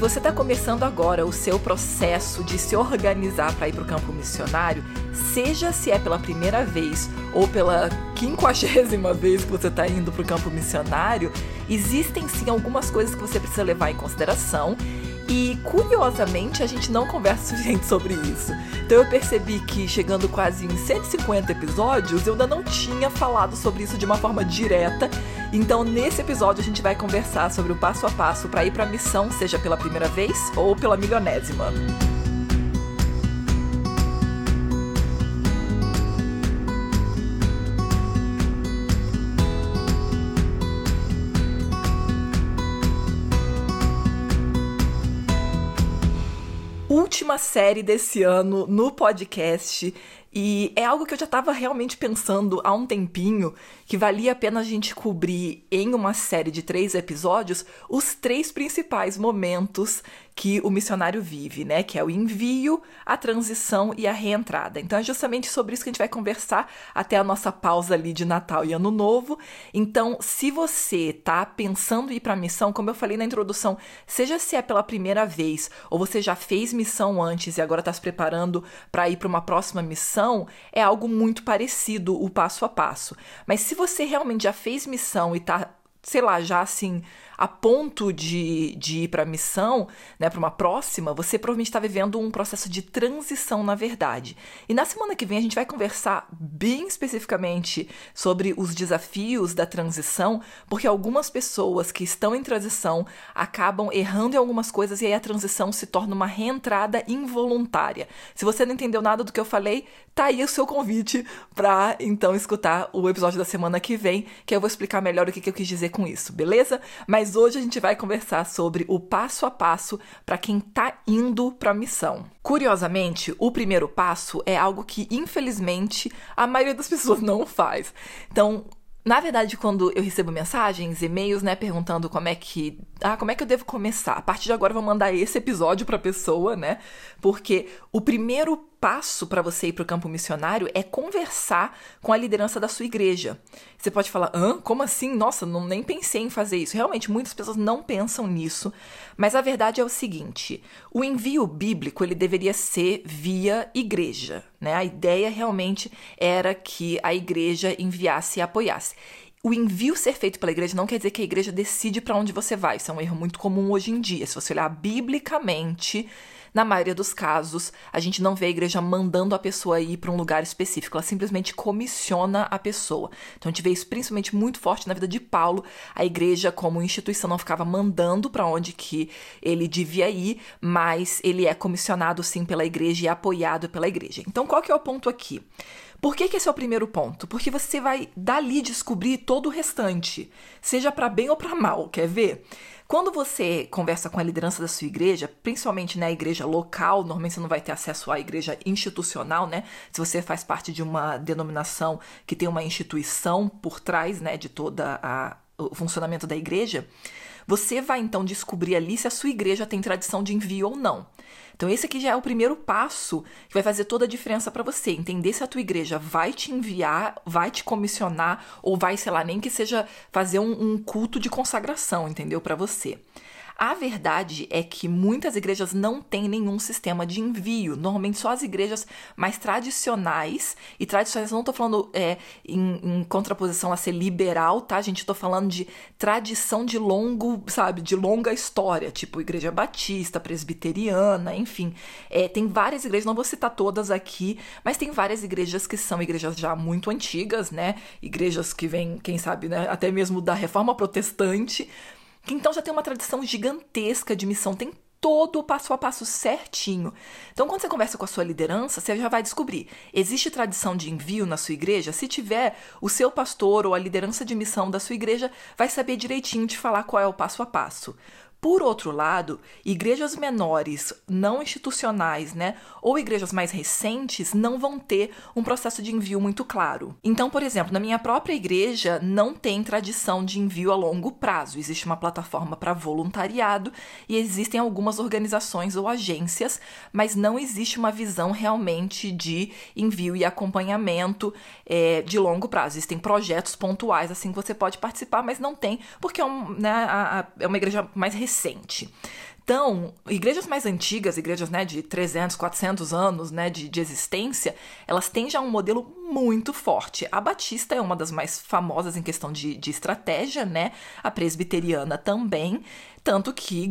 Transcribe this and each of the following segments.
Você está começando agora o seu processo de se organizar para ir para o campo missionário, seja se é pela primeira vez ou pela quinquagésima vez que você está indo para o campo missionário, existem sim algumas coisas que você precisa levar em consideração e curiosamente a gente não conversa suficiente sobre isso. Então eu percebi que chegando quase em 150 episódios, eu ainda não tinha falado sobre isso de uma forma direta. Então nesse episódio a gente vai conversar sobre o passo a passo para ir para a missão, seja pela primeira vez ou pela milionésima. Última série desse ano no podcast. E é algo que eu já estava realmente pensando há um tempinho que valia a pena a gente cobrir em uma série de três episódios os três principais momentos que o missionário vive, né? Que é o envio, a transição e a reentrada. Então é justamente sobre isso que a gente vai conversar até a nossa pausa ali de Natal e Ano Novo. Então, se você tá pensando em ir para missão, como eu falei na introdução, seja se é pela primeira vez ou você já fez missão antes e agora está se preparando para ir para uma próxima missão, é algo muito parecido o passo a passo. Mas se você realmente já fez missão e tá sei lá, já assim, a ponto de, de ir para a missão, né, para uma próxima, você provavelmente está vivendo um processo de transição, na verdade. E na semana que vem a gente vai conversar bem especificamente sobre os desafios da transição, porque algumas pessoas que estão em transição acabam errando em algumas coisas e aí a transição se torna uma reentrada involuntária. Se você não entendeu nada do que eu falei, tá aí o seu convite para então escutar o episódio da semana que vem, que eu vou explicar melhor o que, que eu quis dizer com isso, beleza? Mas mas hoje a gente vai conversar sobre o passo a passo para quem está indo para a missão. Curiosamente, o primeiro passo é algo que, infelizmente, a maioria das pessoas não faz. Então, na verdade, quando eu recebo mensagens, e-mails, né, perguntando como é que, ah, como é que eu devo começar? A partir de agora eu vou mandar esse episódio para pessoa, né? Porque o primeiro passo para você ir para o campo missionário é conversar com a liderança da sua igreja. Você pode falar, hã? Como assim? Nossa, não nem pensei em fazer isso. Realmente, muitas pessoas não pensam nisso, mas a verdade é o seguinte: o envio bíblico ele deveria ser via igreja. Né? A ideia realmente era que a igreja enviasse e apoiasse. O envio ser feito pela igreja não quer dizer que a igreja decide para onde você vai. Isso é um erro muito comum hoje em dia. Se você olhar biblicamente, na maioria dos casos, a gente não vê a igreja mandando a pessoa ir para um lugar específico, ela simplesmente comissiona a pessoa. Então a gente vê isso principalmente muito forte na vida de Paulo. A igreja, como instituição, não ficava mandando para onde que ele devia ir, mas ele é comissionado sim pela igreja e é apoiado pela igreja. Então qual que é o ponto aqui? Por que, que, esse é o primeiro ponto? Porque você vai dali descobrir todo o restante, seja para bem ou para mal, quer ver? Quando você conversa com a liderança da sua igreja, principalmente na né, igreja local, normalmente você não vai ter acesso à igreja institucional, né? Se você faz parte de uma denominação que tem uma instituição por trás, né, de toda a o funcionamento da igreja, você vai então descobrir ali se a sua igreja tem tradição de envio ou não. Então esse aqui já é o primeiro passo que vai fazer toda a diferença para você, entender se a tua igreja vai te enviar, vai te comissionar ou vai, sei lá, nem que seja fazer um, um culto de consagração, entendeu, para você. A verdade é que muitas igrejas não têm nenhum sistema de envio. Normalmente só as igrejas mais tradicionais, e tradicionais não estou falando é, em, em, contraposição a ser liberal, tá, gente? Estou falando de tradição de longo, sabe, de longa história, tipo Igreja Batista, Presbiteriana, enfim. É, tem várias igrejas, não vou citar todas aqui, mas tem várias igrejas que são igrejas já muito antigas, né? Igrejas que vêm, quem sabe, né, até mesmo da reforma protestante que então já tem uma tradição gigantesca de missão. Tem todo o passo a passo certinho. Então, quando você conversa com a sua liderança, você já vai descobrir: existe tradição de envio na sua igreja? Se tiver, o seu pastor ou a liderança de missão da sua igreja vai saber direitinho te falar qual é o passo a passo. Por outro lado, igrejas menores, não institucionais, né, ou igrejas mais recentes não vão ter um processo de envio muito claro. Então, por exemplo, na minha própria igreja não tem tradição de envio a longo prazo. Existe uma plataforma para voluntariado e existem algumas organizações ou agências, mas não existe uma visão realmente de envio e acompanhamento é, de longo prazo. Existem projetos pontuais assim que você pode participar, mas não tem, porque é, um, né, a, a, é uma igreja mais recente recente. Então, igrejas mais antigas, igrejas né, de 300, 400 anos né, de, de existência, elas têm já um modelo muito forte. A Batista é uma das mais famosas em questão de, de estratégia, né? A presbiteriana também. Tanto que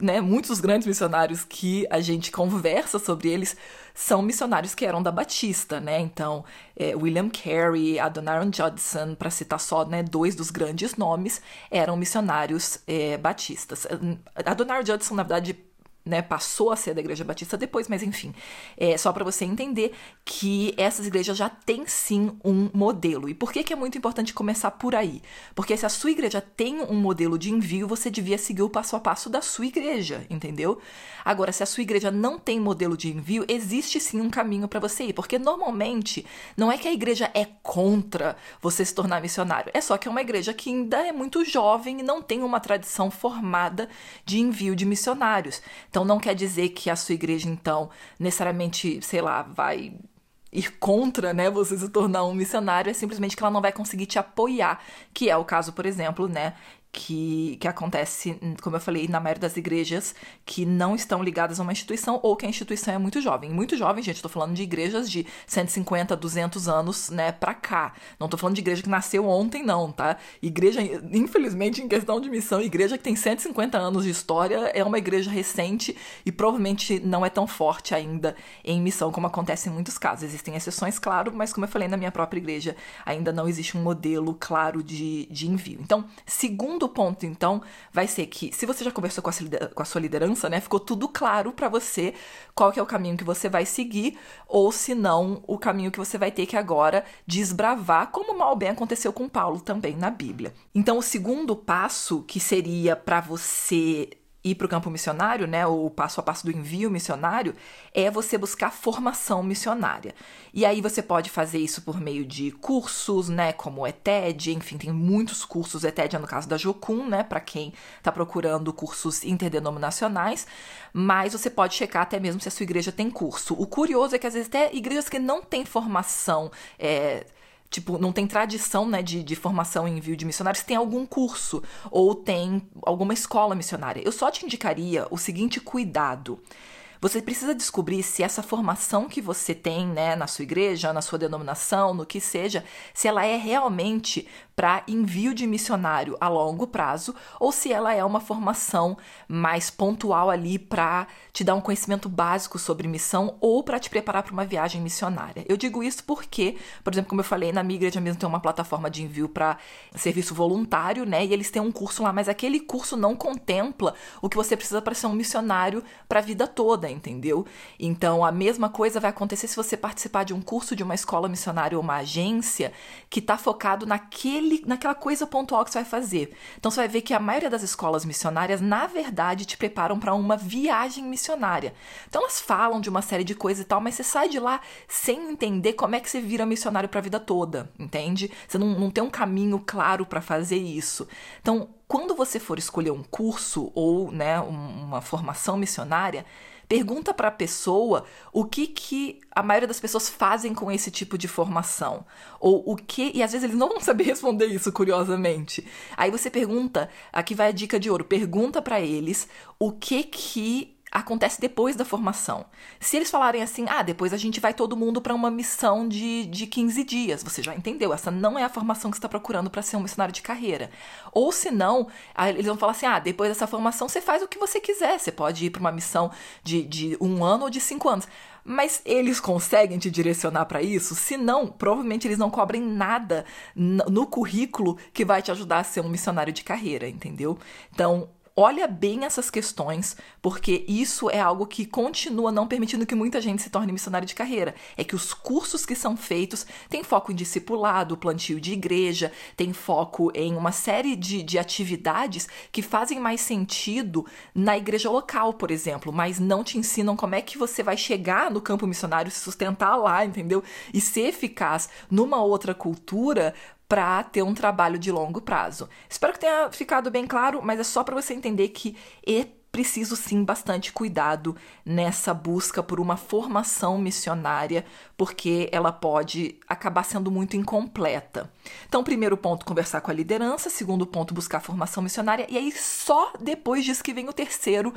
né, muitos dos grandes missionários que a gente conversa sobre eles são missionários que eram da Batista, né? Então, é, William Carey, Adoniram Judson, para citar só né, dois dos grandes nomes, eram missionários é, batistas. Adoniram Judson, na verdade, né, passou a ser da Igreja Batista depois, mas enfim, é só para você entender que essas igrejas já têm sim um modelo. E por que, que é muito importante começar por aí? Porque se a sua igreja tem um modelo de envio, você devia seguir o passo a passo da sua igreja, entendeu? Agora, se a sua igreja não tem modelo de envio, existe sim um caminho para você ir, porque normalmente não é que a igreja é contra você se tornar missionário, é só que é uma igreja que ainda é muito jovem e não tem uma tradição formada de envio de missionários. Então, então não quer dizer que a sua igreja, então, necessariamente, sei lá, vai ir contra, né, você se tornar um missionário, é simplesmente que ela não vai conseguir te apoiar, que é o caso, por exemplo, né, que, que acontece, como eu falei, na maioria das igrejas que não estão ligadas a uma instituição ou que a instituição é muito jovem. Muito jovem, gente, estou falando de igrejas de 150, 200 anos, né, pra cá. Não estou falando de igreja que nasceu ontem, não, tá? Igreja, infelizmente, em questão de missão, igreja que tem 150 anos de história é uma igreja recente e provavelmente não é tão forte ainda em missão, como acontece em muitos casos. Existem exceções, claro, mas como eu falei, na minha própria igreja ainda não existe um modelo claro de, de envio. Então, segundo segundo ponto, então, vai ser que se você já conversou com a, com a sua liderança, né, ficou tudo claro para você qual que é o caminho que você vai seguir, ou se não, o caminho que você vai ter que agora desbravar, como mal bem aconteceu com Paulo também na Bíblia. Então, o segundo passo que seria para você ir para o campo missionário, né, o passo a passo do envio missionário, é você buscar formação missionária. E aí você pode fazer isso por meio de cursos, né, como o ETED, enfim, tem muitos cursos, ETED é no caso da Jocum, né, para quem está procurando cursos interdenominacionais, mas você pode checar até mesmo se a sua igreja tem curso. O curioso é que às vezes até igrejas que não têm formação é, tipo, não tem tradição, né, de, de formação em envio de missionários, tem algum curso ou tem alguma escola missionária. Eu só te indicaria o seguinte cuidado. Você precisa descobrir se essa formação que você tem, né, na sua igreja, na sua denominação, no que seja, se ela é realmente para envio de missionário a longo prazo ou se ela é uma formação mais pontual ali para te dar um conhecimento básico sobre missão ou para te preparar para uma viagem missionária. Eu digo isso porque, por exemplo, como eu falei, na minha igreja mesmo tem uma plataforma de envio para serviço voluntário, né? E eles têm um curso lá, mas aquele curso não contempla o que você precisa para ser um missionário para a vida toda, entendeu? Então, a mesma coisa vai acontecer se você participar de um curso de uma escola missionária ou uma agência que está focado naquele naquele, naquela coisa pontual que você vai fazer. Então você vai ver que a maioria das escolas missionárias, na verdade, te preparam para uma viagem missionária. Então elas falam de uma série de coisas e tal, mas você sai de lá sem entender como é que você vira missionário para a vida toda, entende? Você não, não tem um caminho claro para fazer isso. Então, quando você for escolher um curso ou né, uma formação missionária, Pergunta para a pessoa o que, que a maioria das pessoas fazem com esse tipo de formação. Ou o que. E às vezes eles não vão saber responder isso, curiosamente. Aí você pergunta, aqui vai a dica de ouro: pergunta para eles o que que acontece depois da formação. Se eles falarem assim, ah, depois a gente vai todo mundo para uma missão de, de 15 dias, você já entendeu, essa não é a formação que você está procurando para ser um missionário de carreira. Ou se não, eles vão falar assim, ah, depois dessa formação você faz o que você quiser, você pode ir para uma missão de, de um ano ou de cinco anos. Mas eles conseguem te direcionar para isso? Se não, provavelmente eles não cobrem nada no currículo que vai te ajudar a ser um missionário de carreira, entendeu? Então, olha bem essas questões, porque isso é algo que continua não permitindo que muita gente se torne missionário de carreira. É que os cursos que são feitos têm foco em discipulado, plantio de igreja, tem foco em uma série de, de atividades que fazem mais sentido na igreja local, por exemplo, mas não te ensinam como é que você vai chegar no campo missionário, se sustentar lá, entendeu? E ser eficaz numa outra cultura para ter um trabalho de longo prazo. Espero que tenha ficado bem claro, mas é só para você entender que preciso sim bastante cuidado nessa busca por uma formação missionária, porque ela pode acabar sendo muito incompleta. Então, primeiro ponto, conversar com a liderança, segundo ponto, buscar formação missionária, e aí só depois disso que vem o terceiro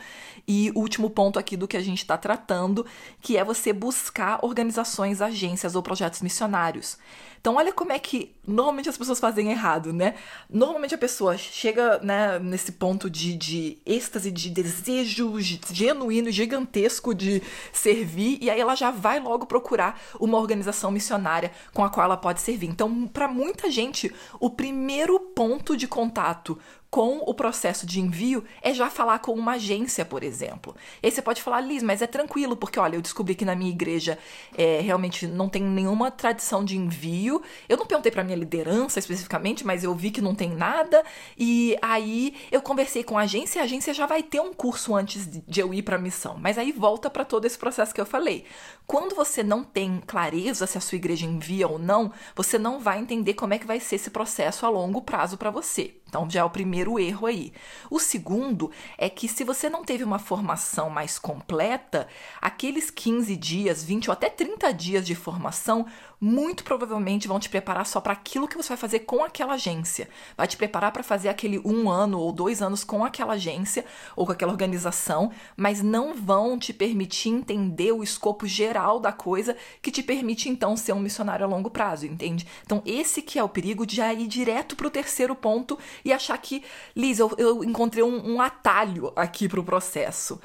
e último ponto aqui do que a gente está tratando, que é você buscar organizações, agências ou projetos missionários. Então, olha como é que normalmente as pessoas fazem errado, né? Normalmente a pessoa chega né, nesse ponto de, de êxtase, de desejo genuíno gigantesco de servir, e aí ela já vai logo procurar uma organização missionária com a qual ela pode servir. Então, para muita gente, o primeiro ponto de contato com o processo de envio é já falar com uma agência, por exemplo. E aí você pode falar, Liz, mas é tranquilo, porque olha, eu descobri que na minha igreja é, realmente não tem nenhuma tradição de envio. Eu não perguntei para minha liderança especificamente, mas eu vi que não tem nada. E aí eu conversei com a agência e a agência já vai ter um curso antes de eu ir para a missão. Mas aí volta para todo esse processo que eu falei. Quando você não tem clareza se a sua igreja envia ou não, você não vai entender como é que vai ser esse processo a longo prazo para você. Então já é o primeiro erro aí. O segundo é que se você não teve uma formação mais completa, aqueles 15 dias, 20 ou até 30 dias de formação muito provavelmente vão te preparar só para aquilo que você vai fazer com aquela agência. Vai te preparar para fazer aquele um ano ou dois anos com aquela agência ou com aquela organização, mas não vão te permitir entender o escopo geral da coisa que te permite então ser um missionário a longo prazo, entende? Então esse que é o perigo de já ir direto para o terceiro ponto e achar que, Liz, eu, eu encontrei um, um atalho aqui para o processo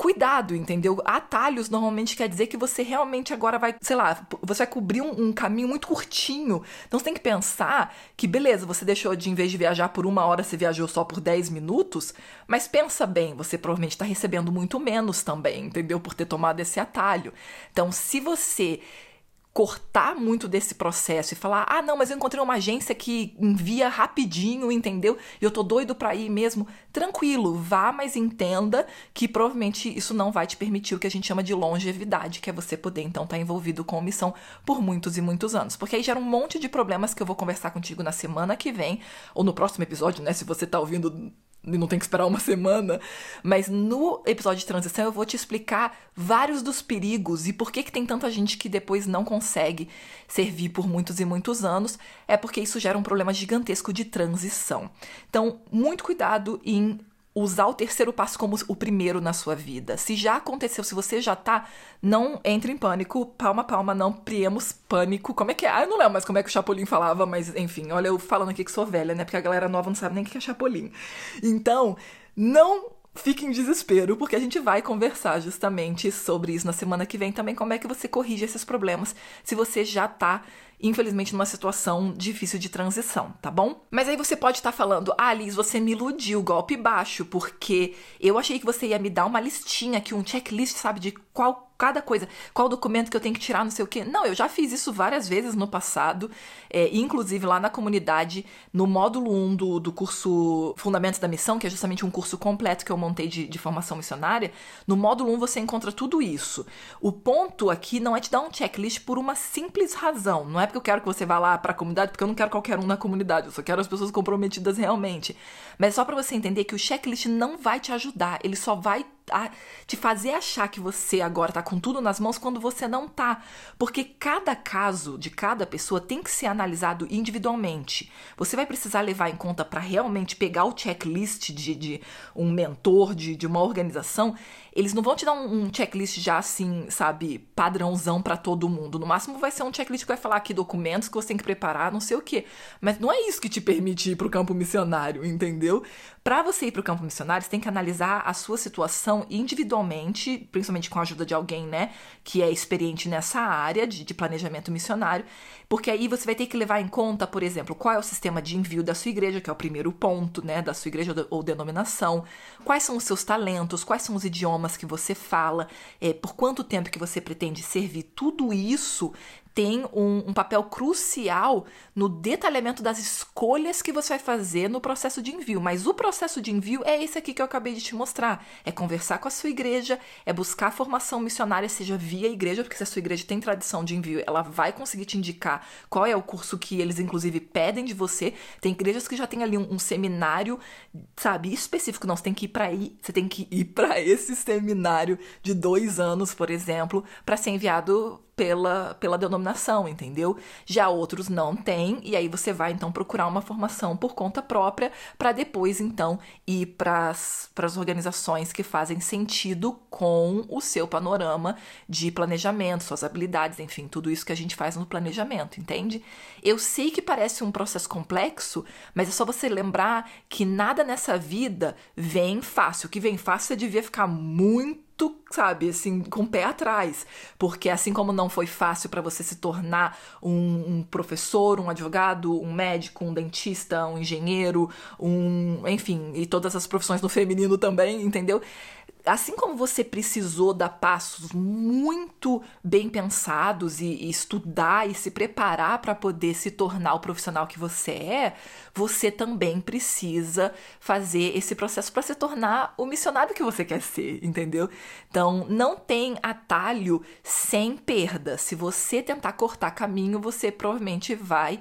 cuidado, entendeu? Atalhos normalmente quer dizer que você realmente agora vai, sei lá, você vai cobrir um, um, caminho muito curtinho. Então você tem que pensar que, beleza, você deixou de, em vez de viajar por uma hora, você viajou só por 10 minutos, mas pensa bem, você provavelmente está recebendo muito menos também, entendeu? Por ter tomado esse atalho. Então, se você cortar muito desse processo e falar: "Ah, não, mas eu encontrei uma agência que envia rapidinho, entendeu? E eu tô doido para ir mesmo". Tranquilo, vá, mas entenda que provavelmente isso não vai te permitir o que a gente chama de longevidade, que é você poder então estar tá envolvido com a missão por muitos e muitos anos. Porque aí gera um monte de problemas que eu vou conversar contigo na semana que vem ou no próximo episódio, né, se você tá ouvindo não tem que esperar uma semana, mas no episódio de transição eu vou te explicar vários dos perigos e por que, que tem tanta gente que depois não consegue servir por muitos e muitos anos, é porque isso gera um problema gigantesco de transição. Então, muito cuidado em usar o terceiro passo como o primeiro na sua vida. Se já aconteceu, se você já tá, não entre em pânico, palma palma, não priemos pânico. Como é que é? Ah, eu não lembro mais como é que o Chapolin falava, mas enfim, olha eu falando aqui que sou velha, né? Porque a galera nova não sabe nem o que é Chapolin. Então, não fique em desespero, porque a gente vai conversar justamente sobre isso na semana que vem também, como é que você corrige esses problemas se você já tá infelizmente, numa situação difícil de transição, tá bom? Mas aí você pode estar tá falando, ah, Liz, você me iludiu, golpe baixo, porque eu achei que você ia me dar uma listinha aqui, um checklist, sabe, de qual cada coisa, qual documento que eu tenho que tirar, não sei o quê. Não, eu já fiz isso várias vezes no passado, é, inclusive lá na comunidade, no módulo 1 do, do curso Fundamentos da Missão, que é justamente um curso completo que eu montei de, de formação missionária. No módulo 1 você encontra tudo isso. O ponto aqui não é te dar um checklist por uma simples razão. Não é porque eu quero que você vá lá para a comunidade, porque eu não quero qualquer um na comunidade, eu só quero as pessoas comprometidas realmente. Mas só para você entender que o checklist não vai te ajudar, ele só vai a te fazer achar que você agora tá com tudo nas mãos quando você não tá. Porque cada caso de cada pessoa tem que ser analisado individualmente. Você vai precisar levar em conta para realmente pegar o checklist de, de um mentor, de, de uma organização, eles não vão te dar um, um checklist já assim, sabe, padrãozão para todo mundo. No máximo vai ser um checklist que vai falar aqui documentos que você tem que preparar, não sei o quê. Mas não é isso que te permite ir pro campo missionário, entendeu? Para você ir pro campo missionário, você tem que analisar a sua situação individualmente, principalmente com a ajuda de alguém, né, que é experiente nessa área de, de planejamento missionário, porque aí você vai ter que levar em conta, por exemplo, qual é o sistema de envio da sua igreja, que é o primeiro ponto, né, da sua igreja ou denominação, quais são os seus talentos, quais são os idiomas que você fala, é, por quanto tempo que você pretende servir, tudo isso tem um, um, papel crucial no detalhamento das escolhas que você vai fazer no processo de envio. Mas o processo de envio é esse aqui que eu acabei de te mostrar: é conversar com a sua igreja, é buscar formação missionária, seja via igreja, porque se a sua igreja tem tradição de envio, ela vai conseguir te indicar qual é o curso que eles, inclusive, pedem de você. Tem igrejas que já tem ali um, um seminário, sabe, específico. Não, você tem que ir para aí, você tem que ir para esse seminário de dois anos, por exemplo, para ser enviado pela, pela denominação, entendeu? Já outros não têm, e aí você vai então procurar uma formação por conta própria para depois então ir para as organizações que fazem sentido com o seu panorama de planejamento, suas habilidades, enfim, tudo isso que a gente faz no planejamento, entende? Eu sei que parece um processo complexo, mas é só você lembrar que nada nessa vida vem fácil. O que vem fácil você devia ficar muito muito, sabe, assim, com o pé atrás. Porque assim como não foi fácil para você se tornar um, um, professor, um advogado, um médico, um dentista, um engenheiro, um. enfim, e todas as profissões no feminino também, entendeu? Assim como você precisou dar passos muito bem pensados e, e estudar e se preparar para poder se tornar o profissional que você é, você também precisa fazer esse processo para se tornar o missionário que você quer ser, entendeu? Então, não tem atalho sem perda. Se você tentar cortar caminho, você provavelmente vai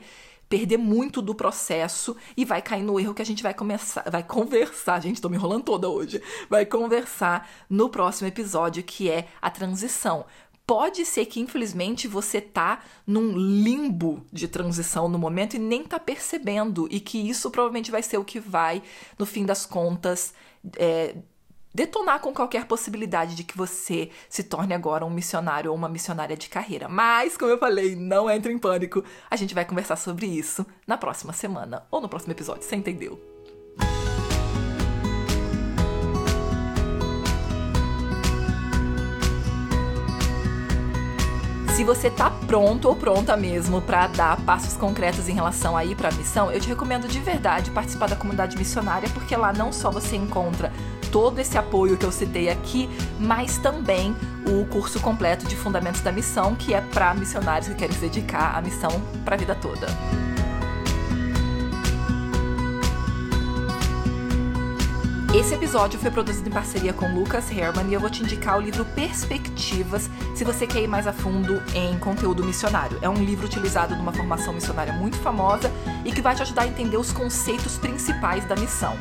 perder muito do processo e vai cair no erro que a gente vai começar, vai conversar, gente, tô me enrolando toda hoje. Vai conversar no próximo episódio que é a transição. Pode ser que, infelizmente, você tá num limbo de transição no momento e nem tá percebendo, e que isso provavelmente vai ser o que vai, no fim das contas, é, detonar com qualquer possibilidade de que você se torne agora um missionário ou uma missionária de carreira. Mas, como eu falei, não entre em pânico. A gente vai conversar sobre isso na próxima semana ou no próximo episódio, você entendeu? Se você tá pronto ou pronta mesmo para dar passos concretos em relação aí para a missão, eu te recomendo de verdade participar da comunidade missionária, porque lá não só você encontra todo esse apoio que eu citei aqui, mas também o curso completo de Fundamentos da Missão, que é para missionários que querem se dedicar à missão para a vida toda. Esse episódio foi produzido em parceria com Lucas Herman e eu vou te indicar o livro Perspectivas se você quer ir mais a fundo em conteúdo missionário. É um livro utilizado numa formação missionária muito famosa e que vai te ajudar a entender os conceitos principais da missão.